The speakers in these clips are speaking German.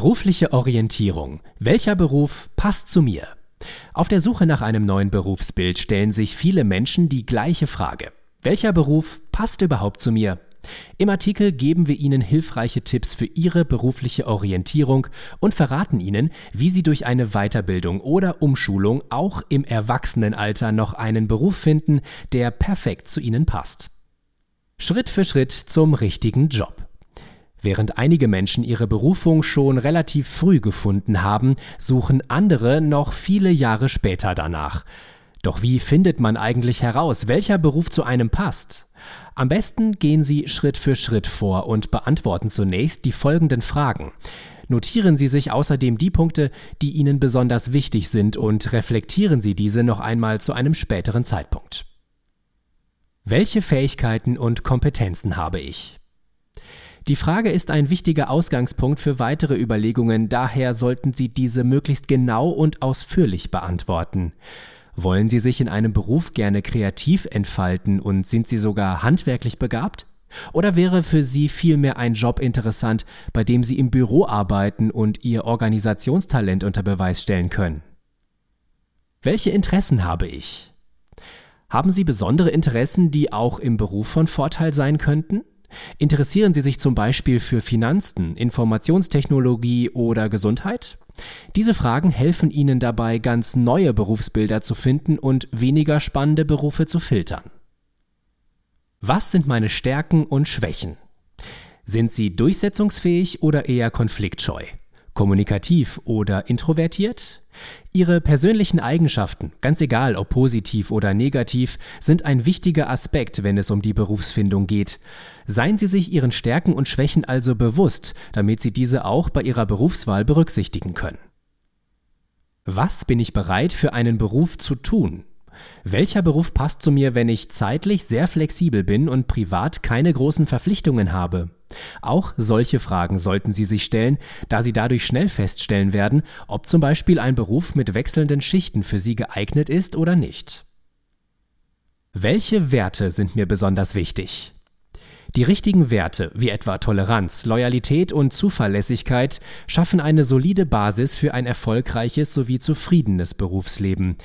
Berufliche Orientierung. Welcher Beruf passt zu mir? Auf der Suche nach einem neuen Berufsbild stellen sich viele Menschen die gleiche Frage. Welcher Beruf passt überhaupt zu mir? Im Artikel geben wir Ihnen hilfreiche Tipps für Ihre berufliche Orientierung und verraten Ihnen, wie Sie durch eine Weiterbildung oder Umschulung auch im Erwachsenenalter noch einen Beruf finden, der perfekt zu Ihnen passt. Schritt für Schritt zum richtigen Job. Während einige Menschen ihre Berufung schon relativ früh gefunden haben, suchen andere noch viele Jahre später danach. Doch wie findet man eigentlich heraus, welcher Beruf zu einem passt? Am besten gehen Sie Schritt für Schritt vor und beantworten zunächst die folgenden Fragen. Notieren Sie sich außerdem die Punkte, die Ihnen besonders wichtig sind und reflektieren Sie diese noch einmal zu einem späteren Zeitpunkt. Welche Fähigkeiten und Kompetenzen habe ich? Die Frage ist ein wichtiger Ausgangspunkt für weitere Überlegungen, daher sollten Sie diese möglichst genau und ausführlich beantworten. Wollen Sie sich in einem Beruf gerne kreativ entfalten und sind Sie sogar handwerklich begabt? Oder wäre für Sie vielmehr ein Job interessant, bei dem Sie im Büro arbeiten und Ihr Organisationstalent unter Beweis stellen können? Welche Interessen habe ich? Haben Sie besondere Interessen, die auch im Beruf von Vorteil sein könnten? Interessieren Sie sich zum Beispiel für Finanzen, Informationstechnologie oder Gesundheit? Diese Fragen helfen Ihnen dabei, ganz neue Berufsbilder zu finden und weniger spannende Berufe zu filtern. Was sind meine Stärken und Schwächen? Sind Sie durchsetzungsfähig oder eher konfliktscheu? Kommunikativ oder introvertiert? Ihre persönlichen Eigenschaften, ganz egal ob positiv oder negativ, sind ein wichtiger Aspekt, wenn es um die Berufsfindung geht. Seien Sie sich Ihren Stärken und Schwächen also bewusst, damit Sie diese auch bei Ihrer Berufswahl berücksichtigen können. Was bin ich bereit für einen Beruf zu tun? Welcher Beruf passt zu mir, wenn ich zeitlich sehr flexibel bin und privat keine großen Verpflichtungen habe? Auch solche Fragen sollten Sie sich stellen, da Sie dadurch schnell feststellen werden, ob zum Beispiel ein Beruf mit wechselnden Schichten für Sie geeignet ist oder nicht. Welche Werte sind mir besonders wichtig? Die richtigen Werte, wie etwa Toleranz, Loyalität und Zuverlässigkeit, schaffen eine solide Basis für ein erfolgreiches sowie zufriedenes Berufsleben.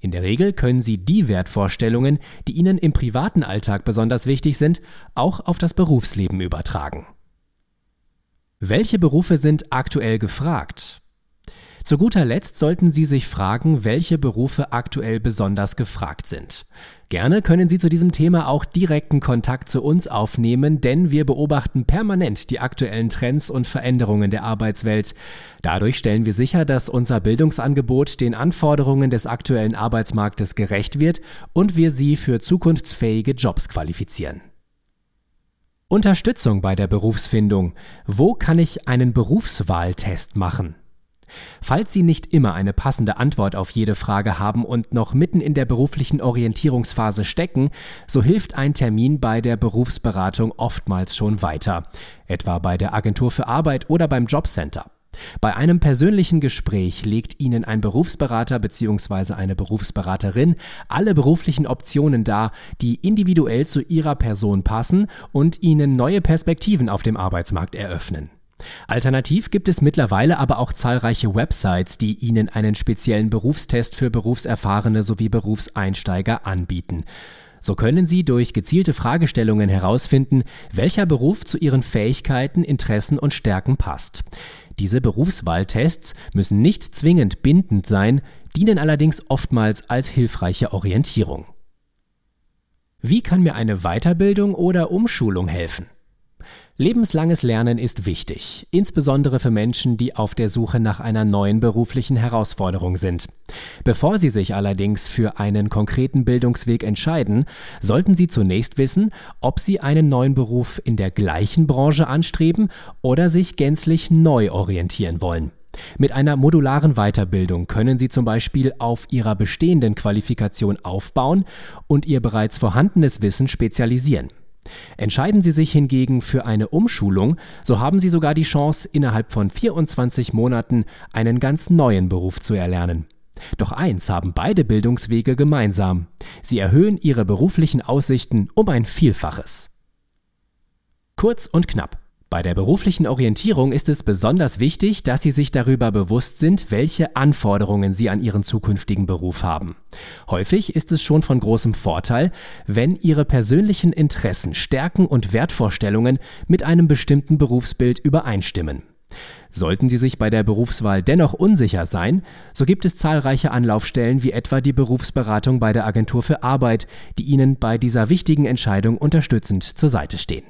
In der Regel können Sie die Wertvorstellungen, die Ihnen im privaten Alltag besonders wichtig sind, auch auf das Berufsleben übertragen. Welche Berufe sind aktuell gefragt? Zu guter Letzt sollten Sie sich fragen, welche Berufe aktuell besonders gefragt sind. Gerne können Sie zu diesem Thema auch direkten Kontakt zu uns aufnehmen, denn wir beobachten permanent die aktuellen Trends und Veränderungen der Arbeitswelt. Dadurch stellen wir sicher, dass unser Bildungsangebot den Anforderungen des aktuellen Arbeitsmarktes gerecht wird und wir Sie für zukunftsfähige Jobs qualifizieren. Unterstützung bei der Berufsfindung. Wo kann ich einen Berufswahltest machen? Falls Sie nicht immer eine passende Antwort auf jede Frage haben und noch mitten in der beruflichen Orientierungsphase stecken, so hilft ein Termin bei der Berufsberatung oftmals schon weiter, etwa bei der Agentur für Arbeit oder beim Jobcenter. Bei einem persönlichen Gespräch legt Ihnen ein Berufsberater bzw. eine Berufsberaterin alle beruflichen Optionen dar, die individuell zu Ihrer Person passen und Ihnen neue Perspektiven auf dem Arbeitsmarkt eröffnen. Alternativ gibt es mittlerweile aber auch zahlreiche Websites, die Ihnen einen speziellen Berufstest für Berufserfahrene sowie Berufseinsteiger anbieten. So können Sie durch gezielte Fragestellungen herausfinden, welcher Beruf zu Ihren Fähigkeiten, Interessen und Stärken passt. Diese Berufswahltests müssen nicht zwingend bindend sein, dienen allerdings oftmals als hilfreiche Orientierung. Wie kann mir eine Weiterbildung oder Umschulung helfen? Lebenslanges Lernen ist wichtig, insbesondere für Menschen, die auf der Suche nach einer neuen beruflichen Herausforderung sind. Bevor Sie sich allerdings für einen konkreten Bildungsweg entscheiden, sollten Sie zunächst wissen, ob Sie einen neuen Beruf in der gleichen Branche anstreben oder sich gänzlich neu orientieren wollen. Mit einer modularen Weiterbildung können Sie zum Beispiel auf Ihrer bestehenden Qualifikation aufbauen und Ihr bereits vorhandenes Wissen spezialisieren. Entscheiden Sie sich hingegen für eine Umschulung, so haben Sie sogar die Chance, innerhalb von 24 Monaten einen ganz neuen Beruf zu erlernen. Doch eins haben beide Bildungswege gemeinsam. Sie erhöhen Ihre beruflichen Aussichten um ein Vielfaches. Kurz und knapp. Bei der beruflichen Orientierung ist es besonders wichtig, dass Sie sich darüber bewusst sind, welche Anforderungen Sie an Ihren zukünftigen Beruf haben. Häufig ist es schon von großem Vorteil, wenn Ihre persönlichen Interessen, Stärken und Wertvorstellungen mit einem bestimmten Berufsbild übereinstimmen. Sollten Sie sich bei der Berufswahl dennoch unsicher sein, so gibt es zahlreiche Anlaufstellen wie etwa die Berufsberatung bei der Agentur für Arbeit, die Ihnen bei dieser wichtigen Entscheidung unterstützend zur Seite stehen.